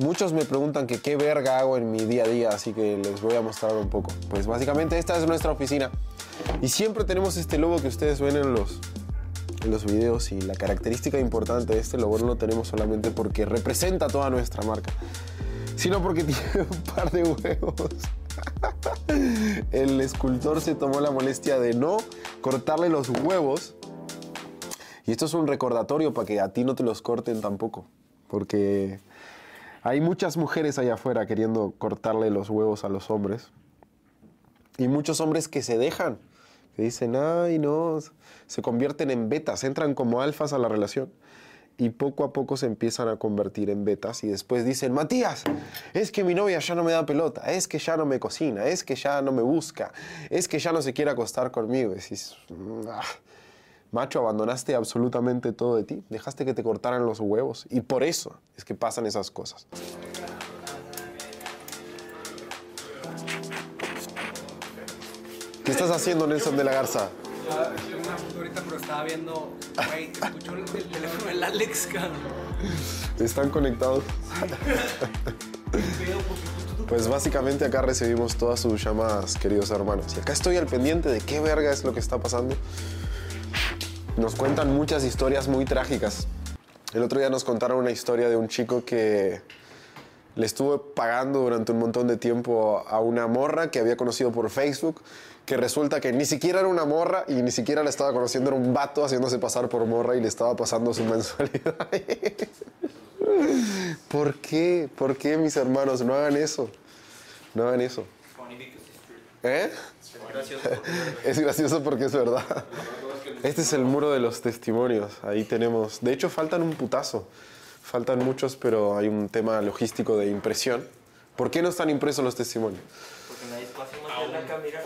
Muchos me preguntan que qué verga hago en mi día a día, así que les voy a mostrar un poco. Pues básicamente esta es nuestra oficina. Y siempre tenemos este logo que ustedes ven en los, en los videos y la característica importante de este logo no lo tenemos solamente porque representa toda nuestra marca, sino porque tiene un par de huevos. El escultor se tomó la molestia de no cortarle los huevos. Y esto es un recordatorio para que a ti no te los corten tampoco. Porque hay muchas mujeres allá afuera queriendo cortarle los huevos a los hombres. Y muchos hombres que se dejan, que dicen, ay, no, se convierten en betas, entran como alfas a la relación y poco a poco se empiezan a convertir en betas y después dicen, Matías, es que mi novia ya no me da pelota, es que ya no me cocina, es que ya no me busca, es que ya no se quiere acostar conmigo. Y decís, "Ah, macho, abandonaste absolutamente todo de ti, dejaste que te cortaran los huevos y por eso es que pasan esas cosas. ¿Qué estás haciendo, Nelson de la Garza? Una foto ahorita, pero estaba viendo, güey, escuchó el, el teléfono del Alex. ¿Están conectados? Pues básicamente acá recibimos todas sus llamadas, queridos hermanos. Y acá estoy al pendiente de qué verga es lo que está pasando. Nos cuentan muchas historias muy trágicas. El otro día nos contaron una historia de un chico que le estuvo pagando durante un montón de tiempo a una morra que había conocido por Facebook, que resulta que ni siquiera era una morra y ni siquiera la estaba conociendo, era un vato haciéndose pasar por morra y le estaba pasando su mensualidad. ¿Por qué? ¿Por qué, mis hermanos? No hagan eso. No hagan eso. ¿Eh? Es gracioso porque es verdad. Este es el muro de los testimonios. Ahí tenemos. De hecho, faltan un putazo. Faltan muchos, pero hay un tema logístico de impresión. ¿Por qué no están impresos los testimonios? Porque no hay espacio más en la cámara.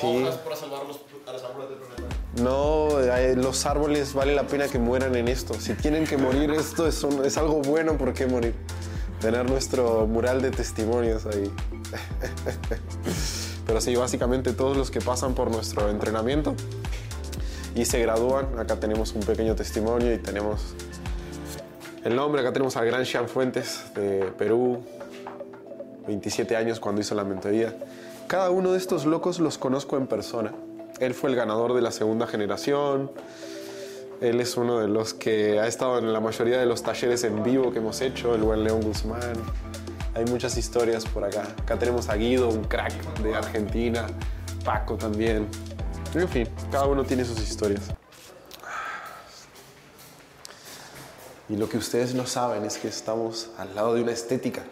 Sí. hojas para salvar los- a los árboles del planeta. No, eh, los árboles vale la pena que mueran en esto. Si tienen que morir, esto es, un- es algo bueno por qué morir. Tener nuestro mural de testimonios ahí. Pero sí, básicamente todos los que pasan por nuestro entrenamiento y se gradúan, acá tenemos un pequeño testimonio y tenemos el nombre, acá tenemos al gran Jean Fuentes de Perú, 27 años cuando hizo la mentoría. Cada uno de estos locos los conozco en persona. Él fue el ganador de la segunda generación. Él es uno de los que ha estado en la mayoría de los talleres en vivo que hemos hecho, el buen León Guzmán. Hay muchas historias por acá. Acá tenemos a Guido, un crack de Argentina. Paco también. En fin, cada uno tiene sus historias. Y lo que ustedes no saben es que estamos al lado de una estética.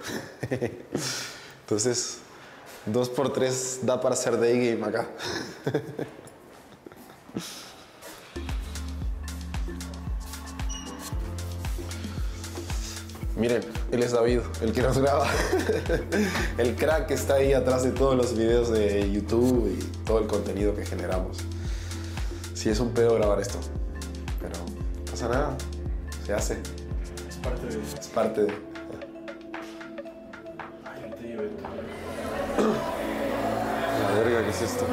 Entonces, dos por tres da para hacer day game acá. Miren, él es David, el que nos graba. el crack que está ahí atrás de todos los videos de YouTube y todo el contenido que generamos. Sí, es un pedo grabar esto, pero no pasa nada, se hace. Es parte de Es parte de. Ay, llevé La verga, ¿qué es esto?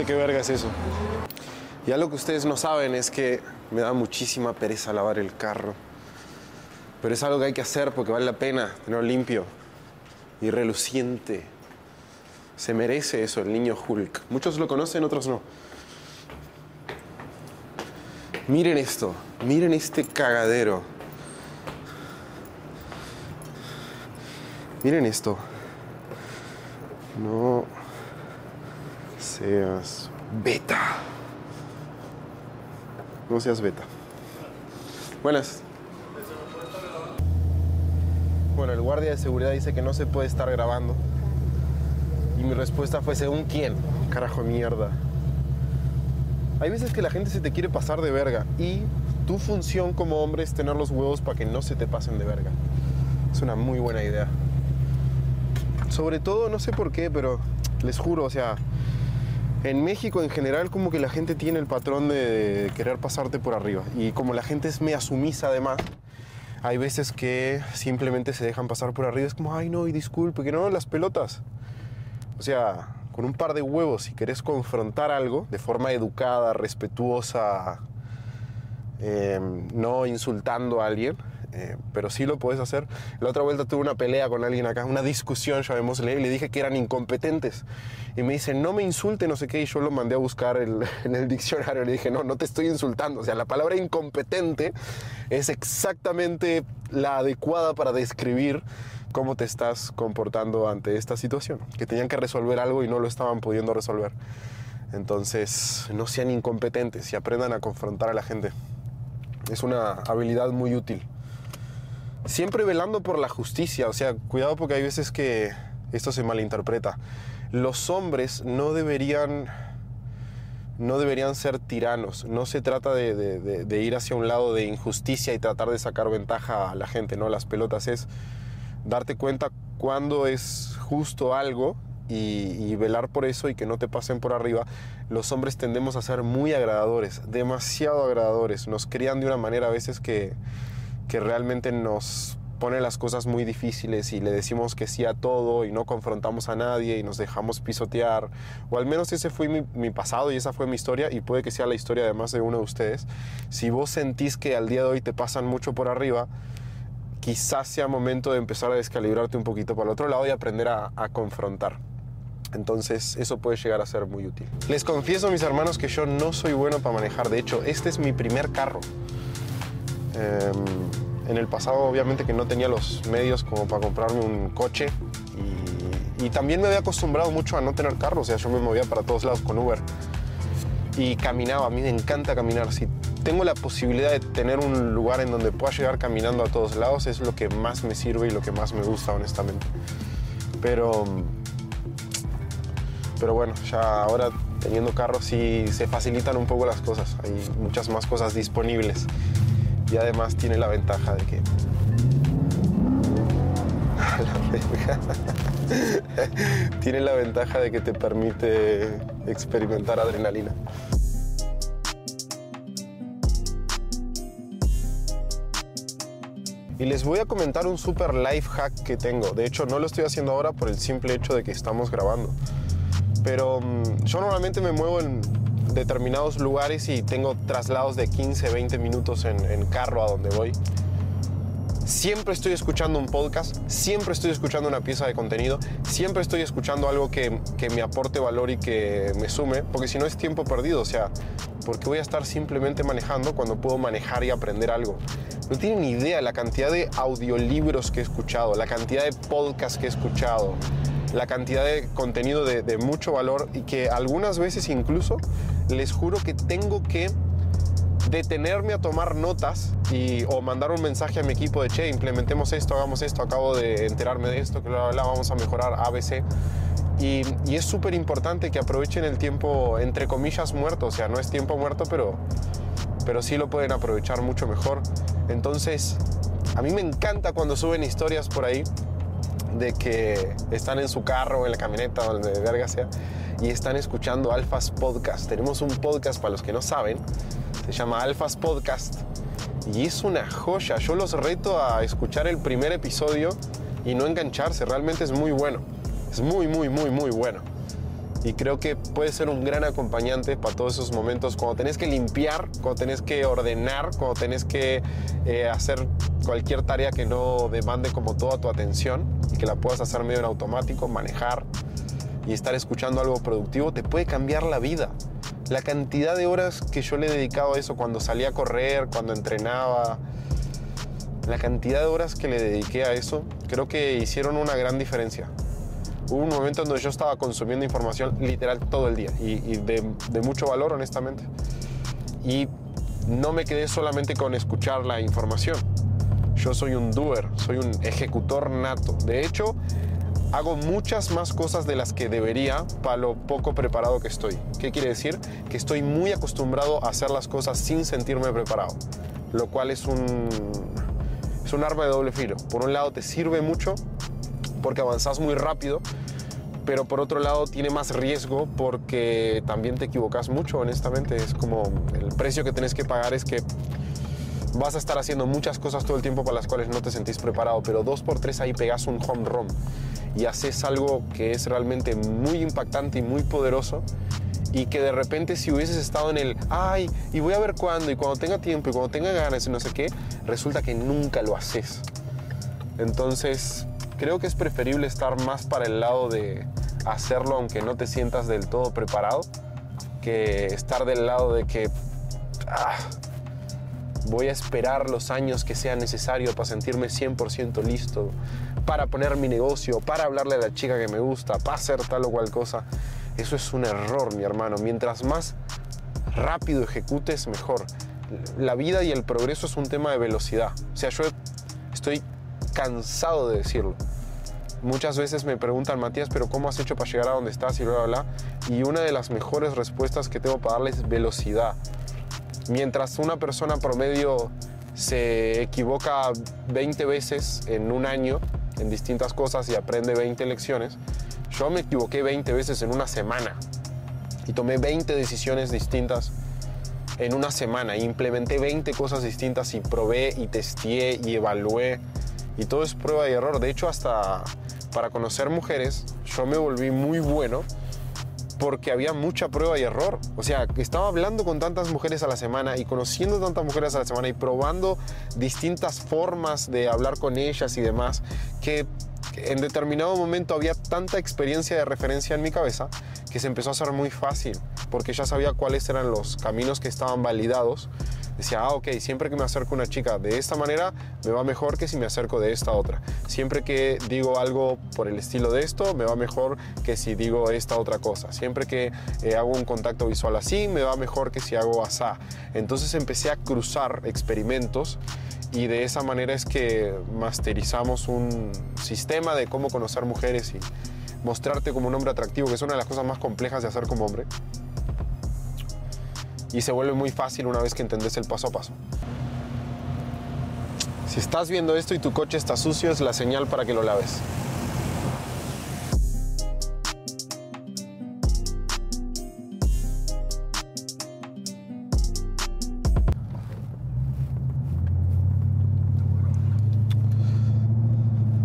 Sé qué verga es eso. Y algo que ustedes no saben es que me da muchísima pereza lavar el carro. Pero es algo que hay que hacer porque vale la pena tenerlo limpio y reluciente. Se merece eso el niño Hulk. Muchos lo conocen, otros no. Miren esto, miren este cagadero. Miren esto. No seas beta. No seas beta. Buenas. Bueno, el guardia de seguridad dice que no se puede estar grabando. Y mi respuesta fue, ¿según quién? Carajo, mierda. Hay veces que la gente se te quiere pasar de verga. Y tu función como hombre es tener los huevos para que no se te pasen de verga. Es una muy buena idea. Sobre todo, no sé por qué, pero les juro, o sea, En México en general como que la gente tiene el patrón de querer pasarte por arriba y como la gente es media sumisa además, hay veces que simplemente se dejan pasar por arriba, es como, ay no, y disculpe, que no, las pelotas. O sea, con un par de huevos, si querés confrontar algo de forma educada, respetuosa, eh, no insultando a alguien, eh, pero sí lo puedes hacer. La otra vuelta tuve una pelea con alguien acá, una discusión, llamémosle, y le dije que eran incompetentes. Y me dice, no me insulte, no sé qué, y yo lo mandé a buscar el- en el diccionario. Le dije, no, no te estoy insultando. O sea, la palabra incompetente es exactamente la adecuada para describir cómo te estás comportando ante esta situación. Que tenían que resolver algo y no lo estaban pudiendo resolver. Entonces, no sean incompetentes y aprendan a confrontar a la gente. Es una habilidad muy útil siempre velando por la justicia, o sea, cuidado porque hay veces que esto se malinterpreta. Los hombres no deberían, no deberían ser tiranos, no se trata de, ir hacia un lado de injusticia y tratar de sacar ventaja a la gente, ¿no? Las pelotas es darte cuenta cuándo es justo algo y, y velar por eso y que no te pasen por arriba. Los hombres tendemos a ser muy agradadores, demasiado agradadores, nos crían de una manera a veces que que realmente nos pone las cosas muy difíciles y le decimos que sí a todo y no confrontamos a nadie y nos dejamos pisotear. O al menos ese fue mi, pasado y esa fue mi historia y puede que sea la historia de más de uno de ustedes. Si vos sentís que al día de hoy te pasan mucho por arriba, quizás sea momento de empezar a descalibrarte un poquito para el otro lado y aprender a, a confrontar. Entonces eso puede llegar a ser muy útil. Les confieso, mis hermanos, que yo no soy bueno para manejar. De hecho, este es mi primer carro. Eh, en el pasado obviamente que no tenía los medios como para comprarme un coche y, también me había acostumbrado mucho a no tener carro, o sea, yo me movía para todos lados con Uber y caminaba, a mí me encanta caminar, si tengo la posibilidad de tener un lugar en donde pueda llegar caminando a todos lados es lo que más me sirve y lo que más me gusta honestamente. Pero pero bueno, ya ahora teniendo carro sí se facilitan un poco las cosas, hay muchas más cosas disponibles y además tiene la ventaja de que tiene la ventaja de que te permite experimentar adrenalina. Y les voy a comentar un super life hack que tengo. De hecho, no lo estoy haciendo ahora por el simple hecho de que estamos grabando. Pero mm, yo normalmente me muevo en determinados lugares y tengo traslados de 15, 20 minutos en, en carro a donde voy. Siempre estoy escuchando un podcast, siempre estoy escuchando una pieza de contenido, siempre estoy escuchando algo que, que me aporte valor y que me sume, porque si no es tiempo perdido, o sea, porque voy a estar simplemente manejando cuando puedo manejar y aprender algo. No tienen ni idea la cantidad de audiolibros que he escuchado, la cantidad de podcasts que he escuchado, la cantidad de contenido de, de mucho valor y que algunas veces incluso les juro que tengo que detenerme a tomar notas y, o mandar un mensaje a mi equipo de, che, implementemos esto, hagamos esto, acabo de enterarme de esto, que bla, bla, vamos a mejorar ABC. Y, y es súper importante que aprovechen el tiempo, entre comillas, muerto. O sea, no es tiempo muerto, pero, pero sí lo pueden aprovechar mucho mejor. Entonces, a mí me encanta cuando suben historias por ahí de que están en su carro, en la camioneta, donde verga sea, y están escuchando Alphas Podcast. Tenemos un podcast para los que no saben, se llama Alphas Podcast, y es una joya. Yo los reto a escuchar el primer episodio y no engancharse, realmente es muy bueno. Es muy, muy, muy, muy bueno. Y creo que puede ser un gran acompañante para todos esos momentos cuando tenés que limpiar, cuando tenés que ordenar, cuando tenés que eh, hacer cualquier tarea que no demande como toda tu atención y que la puedas hacer medio en automático, manejar y estar escuchando algo productivo, te puede cambiar la vida. La cantidad de horas que yo le he dedicado a eso cuando salía a correr, cuando entrenaba, la cantidad de horas que le dediqué a eso, creo que hicieron una gran diferencia hubo un momento en donde yo estaba consumiendo información literal todo el día y, de, de, mucho valor, honestamente. Y no me quedé solamente con escuchar la información. Yo soy un doer, soy un ejecutor nato. De hecho, hago muchas más cosas de las que debería para lo poco preparado que estoy. ¿Qué quiere decir? Que estoy muy acostumbrado a hacer las cosas sin sentirme preparado, lo cual es un, es un arma de doble filo. Por un lado te sirve mucho porque avanzás muy rápido, pero por otro lado tiene más riesgo porque también te equivocas mucho, honestamente. Es como el precio que tienes que pagar es que vas a estar haciendo muchas cosas todo el tiempo para las cuales no te sentís preparado, pero dos por tres ahí pegas un home run y haces algo que es realmente muy impactante y muy poderoso y que de repente si hubieses estado en el, ay, y voy a ver cuándo, y cuando tenga tiempo, y cuando tenga ganas, y no sé qué, resulta que nunca lo haces. Entonces, creo que es preferible estar más para el lado de hacerlo aunque no te sientas del todo preparado, que estar del lado de que ah, voy a esperar los años que sea necesario para sentirme 100% listo, para poner mi negocio, para hablarle a la chica que me gusta, para hacer tal o cual cosa. Eso es un error, mi hermano. Mientras más rápido ejecutes, mejor. La vida y el progreso es un tema de velocidad. O sea, yo estoy cansado de decirlo. Muchas veces me preguntan, Matías, pero ¿cómo has hecho para llegar a donde estás? Y bla, bla, bla. Y una de las mejores respuestas que tengo para darles es velocidad. Mientras una persona promedio se equivoca 20 veces en un año en distintas cosas y aprende 20 lecciones, yo me equivoqué 20 veces en una semana y tomé 20 decisiones distintas en una semana. Implementé 20 cosas distintas y probé y testé y evalué. Y todo es prueba y error. De hecho, hasta para conocer mujeres, yo me volví muy bueno porque había mucha prueba y error. O sea, estaba hablando con tantas mujeres a la semana y conociendo tantas mujeres a la semana y probando distintas formas de hablar con ellas y demás, que en determinado momento había tanta experiencia de referencia en mi cabeza que se empezó a hacer muy fácil, porque ya sabía cuáles eran los caminos que estaban validados. Decía, ah, ok, siempre que me acerco a una chica de esta manera, me va mejor que si me acerco de esta otra. Siempre que digo algo por el estilo de esto, me va mejor que si digo esta otra cosa. Siempre que eh, hago un contacto visual así, me va mejor que si hago asá. Entonces empecé a cruzar experimentos y de esa manera es que masterizamos un sistema de cómo conocer mujeres y mostrarte como un hombre atractivo, que es una de las cosas más complejas de hacer como hombre. Y se vuelve muy fácil una vez que entendés el paso a paso. Si estás viendo esto y tu coche está sucio, es la señal para que lo laves.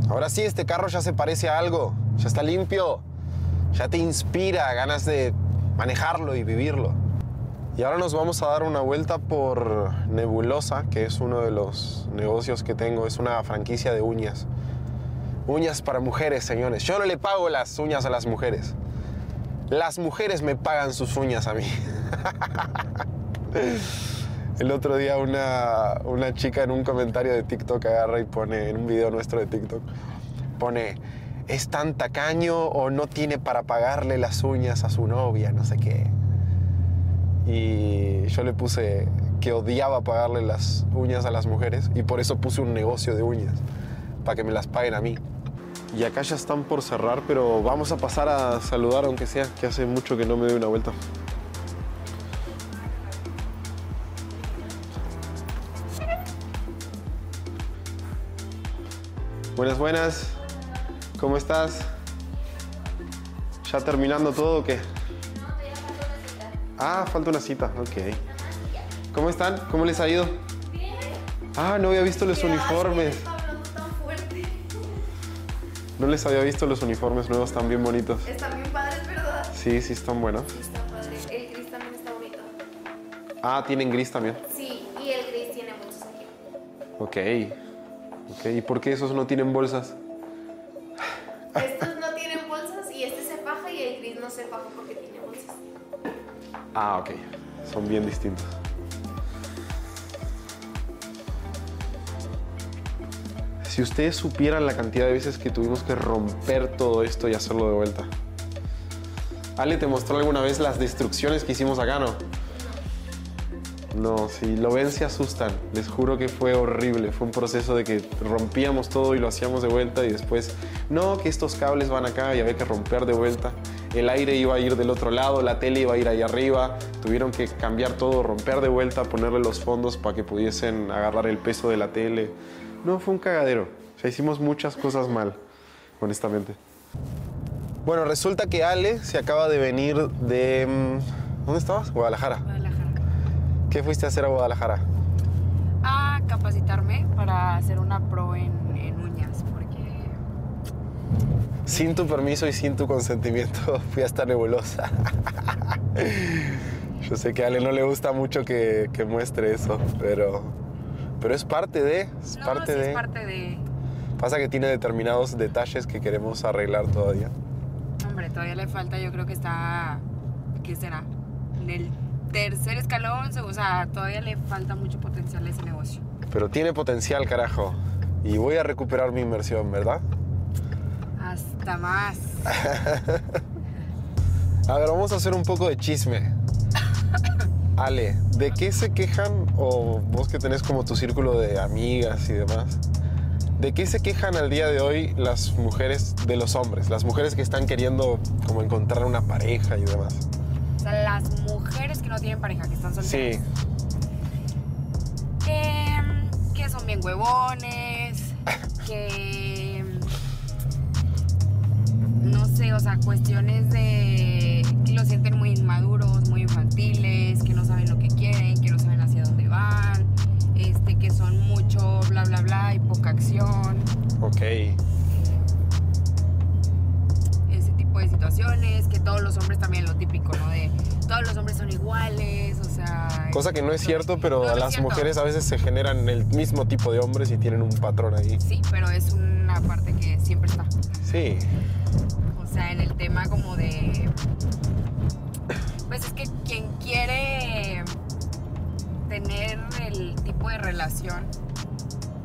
Ahora sí, este carro ya se parece a algo, ya está limpio, ya te inspira ganas de manejarlo y vivirlo. Y ahora nos vamos a dar una vuelta por Nebulosa, que es uno de los negocios que tengo, es una franquicia de uñas. Uñas para mujeres, señores. Yo no le pago las uñas a las mujeres. Las mujeres me pagan sus uñas a mí. El otro día una, una chica en un comentario de TikTok agarra y pone, en un video nuestro de TikTok, pone, es tan tacaño o no tiene para pagarle las uñas a su novia, no sé qué. Y yo le puse que odiaba pagarle las uñas a las mujeres y por eso puse un negocio de uñas, para que me las paguen a mí. Y acá ya están por cerrar, pero vamos a pasar a saludar aunque sea, que hace mucho que no me doy una vuelta. Buenas, buenas. ¿Cómo estás? ¿Ya terminando todo o qué? Ah, falta una cita, ok. ¿Cómo están? ¿Cómo les ha ido? Ah, no había visto los uniformes. No les había visto los uniformes nuevos tan bien bonitos. Están bien padres, ¿verdad? Sí, sí, están buenos. Sí, está padre. El gris también está bonito. Ah, tienen gris también. Sí, y el gris tiene muchos aquí. Ok. Ok, ¿y por qué esos no tienen bolsas? Estos Ah, ok. Son bien distintos. Si ustedes supieran la cantidad de veces que tuvimos que romper todo esto y hacerlo de vuelta. Ale, ¿te mostró alguna vez las destrucciones que hicimos acá, no? No, si lo ven se asustan. Les juro que fue horrible. Fue un proceso de que rompíamos todo y lo hacíamos de vuelta y después, no, que estos cables van acá y había que romper de vuelta. El aire iba a ir del otro lado, la tele iba a ir ahí arriba. Tuvieron que cambiar todo, romper de vuelta, ponerle los fondos para que pudiesen agarrar el peso de la tele. No, fue un cagadero. O sea, hicimos muchas cosas mal, honestamente. Bueno, resulta que Ale se acaba de venir de... mm, ¿Dónde estabas? Guadalajara. Guadalajara. ¿Qué fuiste a hacer a Guadalajara? A capacitarme para hacer una pro en, en uñas, porque Sin tu permiso y sin tu consentimiento fui a esta nebulosa. Yo sé que a Ale no le gusta mucho que, que muestre eso, pero, pero es parte de, es no, parte sí de. es parte de... Pasa que tiene determinados detalles que queremos arreglar todavía. Hombre, todavía le falta, yo creo que está, ¿qué será? En el tercer escalón, o sea, todavía le falta mucho potencial a ese negocio. Pero tiene potencial, carajo. Y voy a recuperar mi inversión, ¿verdad? Más. A ver, vamos a hacer un poco de chisme. Ale, ¿de qué se quejan, o vos que tenés como tu círculo de amigas y demás, de qué se quejan al día de hoy las mujeres de los hombres? Las mujeres que están queriendo como encontrar una pareja y demás. O sea, las mujeres que no tienen pareja, que están solteras. Sí, Que, que son bien huevones, que... No sé, o sea, cuestiones de... que lo sienten muy inmaduros, muy infantiles, que no saben lo que quieren, que no saben hacia dónde van, este, que son mucho bla bla bla y poca acción, ok. ese tipo de situaciones, que todos los hombres también lo típico, ¿no? De todos los hombres son iguales, o sea... Cosa que no es cierto, pero No, las cierto. mujeres a veces se generan el mismo tipo de hombres y tienen un patrón ahí. Sí, pero es una parte que siempre está. Sí, O sea, en el tema como de... Pues es que quien quiere tener el tipo de relación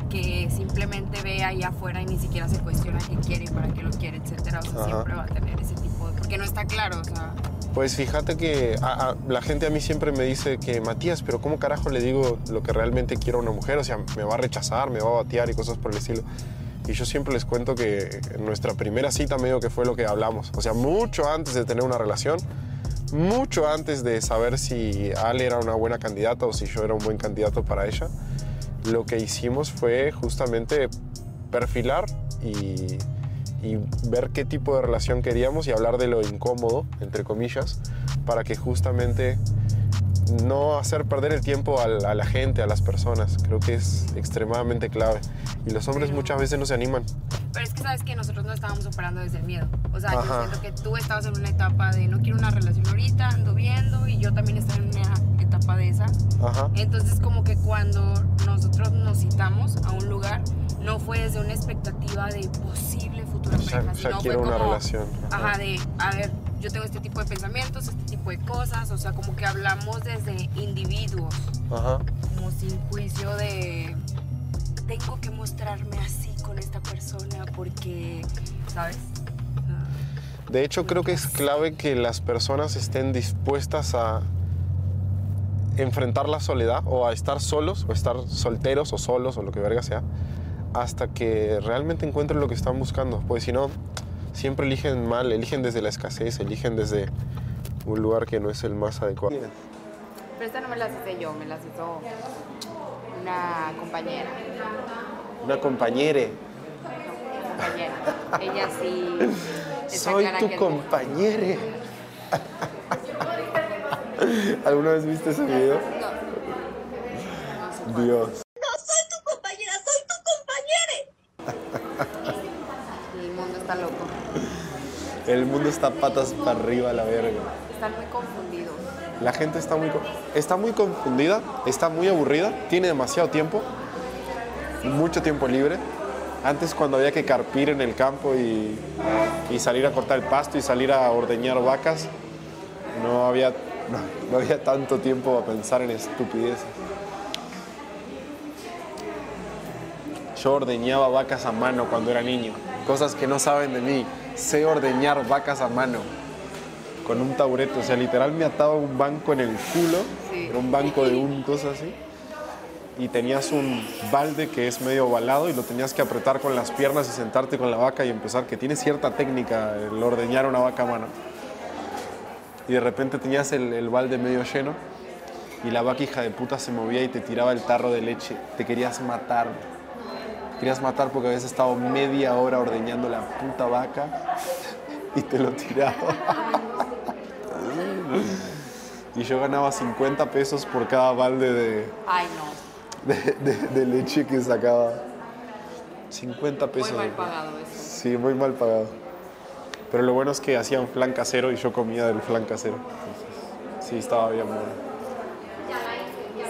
que simplemente ve ahí afuera y ni siquiera se cuestiona qué quiere y para qué lo quiere, etcétera, o sea, Ajá. siempre va a tener ese tipo de... Porque no está claro, o sea... Pues fíjate que la gente a mí siempre me dice que Matías, pero ¿cómo carajo le digo lo que realmente quiero a una mujer? O sea, me va a rechazar, me va a batear y cosas por el estilo. Y yo siempre les cuento que en nuestra primera cita medio que fue lo que hablamos. O sea, mucho antes de tener una relación, mucho antes de saber si Ale era una buena candidata o si yo era un buen candidato para ella, lo que hicimos fue justamente perfilar y, y ver qué tipo de relación queríamos y hablar de lo incómodo, entre comillas, para que justamente no hacer perder el tiempo a la, a la gente, a las personas. Creo que es extremadamente clave. Y los hombres Pero- muchas veces no se animan. Pero es que sabes que nosotros no estábamos operando desde el miedo. O sea, Ajá. yo siento que tú estabas en una etapa de no quiero una relación ahorita, ando viendo, y yo también estaba en una etapa de esa. Ajá. Entonces como que cuando nosotros nos citamos a un lugar, no fue desde una expectativa de posible futura pareja, sino fue quiero una como, relación. Ajá. Ajá, de, a ver, yo tengo este tipo de pensamientos, este tipo de cosas, o sea, como que hablamos desde individuos, Ajá. como sin juicio de, tengo que mostrarme así con esta persona porque, ¿sabes? De hecho, creo que es clave que las personas estén dispuestas a enfrentar la soledad o a estar solos o estar solteros o solos o lo que verga sea hasta que realmente encuentren lo que están buscando. Pues si no, siempre eligen mal, eligen desde la escasez, eligen desde un lugar que no es el más adecuado. Pero esta no me las hice yo, me las hizo una compañera. Una compañera. compañera. Ella sí. Soy tu compañera. ¿Alguna vez viste ese video? Dios. El mundo está loco. El mundo está patas para arriba, la verga. Están muy confundidos. La gente está muy, está muy confundida, está muy aburrida, tiene demasiado tiempo, mucho tiempo libre. Antes cuando había que carpir en el campo y, y salir a cortar el pasto y salir a ordeñar vacas, no había, no, no había tanto tiempo a pensar en estupideces. Yo ordeñaba vacas a mano cuando era niño, cosas que no saben de mí. Sé ordeñar vacas a mano con un taburete, o sea, literal me ataba un banco en el culo, Sí. era un banco de un cosa así, y tenías un balde que es medio ovalado y lo tenías que apretar con las piernas y sentarte con la vaca y empezar, que tiene cierta técnica el ordeñar una vaca a mano. Y de repente tenías el, el balde medio lleno y la vaca hija de puta se movía y te tiraba el tarro de leche, te querías matar. Te querías matar porque habías estado media hora ordeñando la puta vaca y te lo tiraba. Y yo ganaba 50 pesos por cada balde de, Ay, no. de, de- de leche que sacaba. 50 Muy pesos. mal pagado eso. Sí, muy mal pagado. Pero lo bueno es que hacían flan casero y yo comía del flan casero. Entonces, sí, estaba bien bueno.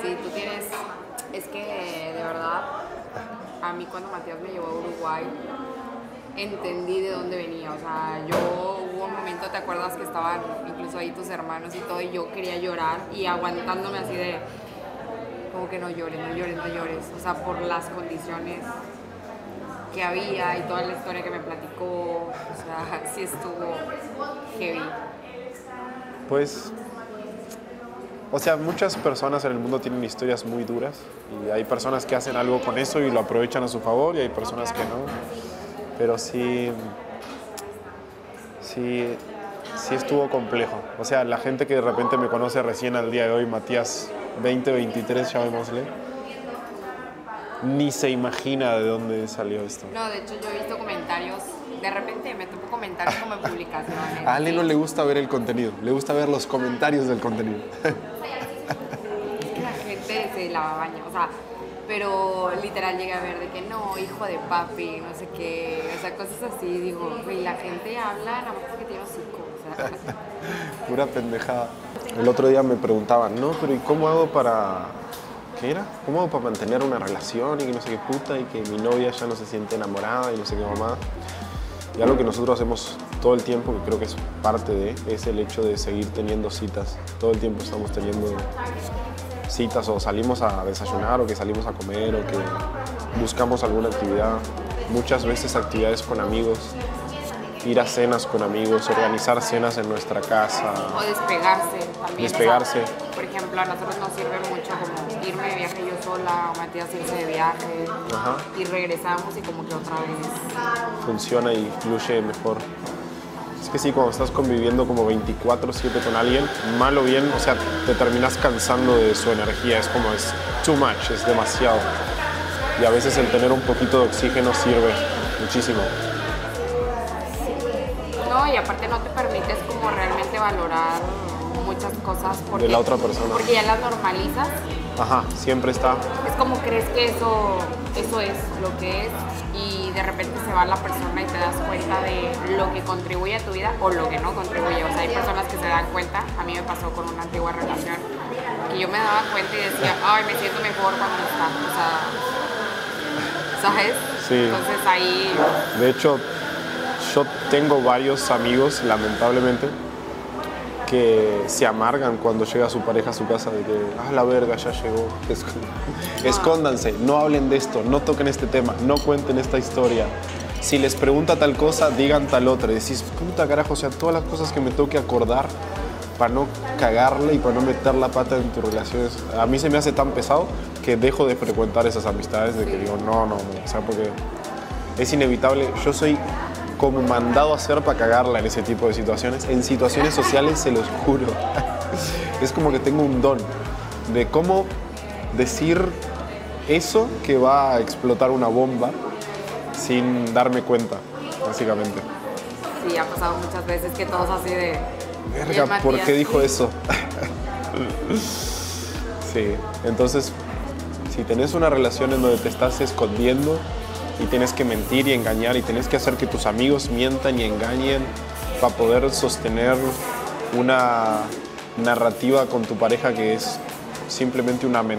Sí, tú tienes. Es que de verdad, a mí cuando Matías me llevó a Uruguay, entendí de dónde venía. O sea, yo hubo un momento, ¿te acuerdas que estaban incluso ahí tus hermanos y todo? Y yo quería llorar y aguantándome así de. Como que no llores, no llores, no llores. O sea, por las condiciones que había y toda la historia que me platicó. O sea, sí estuvo heavy. Pues, o sea, muchas personas en el mundo tienen historias muy duras y hay personas que hacen algo con eso y lo aprovechan a su favor y hay personas que no. Pero sí, sí, sí estuvo complejo. O sea, la gente que de repente me conoce recién al día de hoy, Matías 2023, llamémosle, ni se imagina de dónde salió esto. No, de hecho yo he visto comentarios, de repente me topo comentarios como en publicaciones. A Ale no le gusta ver el contenido, le gusta ver los comentarios del contenido. La gente se la baña, o sea, pero literal llegué a ver de que no, hijo de papi, no sé qué, o sea, cosas así, digo, güey, la gente habla nada más porque tiene hocico, o sea, Pura pendejada. El otro día me preguntaban, no, pero ¿y cómo hago para. ¿Qué era? ¿Cómo hago para mantener una relación y que no sé qué puta y que mi novia ya no se siente enamorada y no sé qué mamá? Y algo que nosotros hacemos todo el tiempo, que creo que es parte de, es el hecho de seguir teniendo citas. Todo el tiempo estamos teniendo citas o salimos a desayunar o que salimos a comer o que buscamos alguna actividad. Muchas veces actividades con amigos, ir a cenas con amigos, organizar cenas en nuestra casa. o despegarse también. Despegarse. o sea, por ejemplo, a nosotros nos sirve mucho como irme de viaje yo sola o Matías irse de viaje Ajá. y regresamos y como que otra vez. funciona y fluye mejor. Es que sí, cuando estás conviviendo como 24/7 con alguien, mal o bien, o sea, te terminas cansando de su energía, es como es too much, es demasiado. Y a veces el tener un poquito de oxígeno sirve muchísimo. No, y aparte no te permites como realmente valorar muchas cosas porque, De la otra persona. Porque ya las normalizas. Ajá, siempre está. Es como crees que eso, eso es lo que es y de repente se va la persona y te das cuenta de lo que contribuye a tu vida o lo que no contribuye. O sea, hay personas que se dan cuenta, a mí me pasó con una antigua relación, que yo me daba cuenta y decía, ay, me siento mejor cuando está. O sea, ¿sabes? Sí. Entonces ahí De hecho, yo tengo varios amigos, lamentablemente, que se amargan cuando llega su pareja a su casa de que, ah, la verga, ya llegó. Esc- Escóndanse, no hablen de esto, no toquen este tema, no cuenten esta historia. Si les pregunta tal cosa, digan tal otra. Decís, puta carajo, o sea, todas las cosas que me tengo que acordar para no cagarle y para no meter la pata en tus relaciones. A mí se me hace tan pesado que dejo de frecuentar esas amistades de que digo, no, no, no. O sea, porque es inevitable. Yo soy como mandado a hacer para cagarla en ese tipo de situaciones. En situaciones sociales, se los juro. Es como que tengo un don de cómo decir eso que va a explotar una bomba sin darme cuenta, básicamente. sí ha pasado muchas veces que todos así de... "Y el Verga, ¿por Matías". qué dijo eso? sí, entonces, si tenés una relación en donde te estás escondiendo y tienes que mentir y engañar y tienes que hacer que tus amigos mientan y engañen para poder sostener una narrativa con tu pareja que es simplemente una mentira.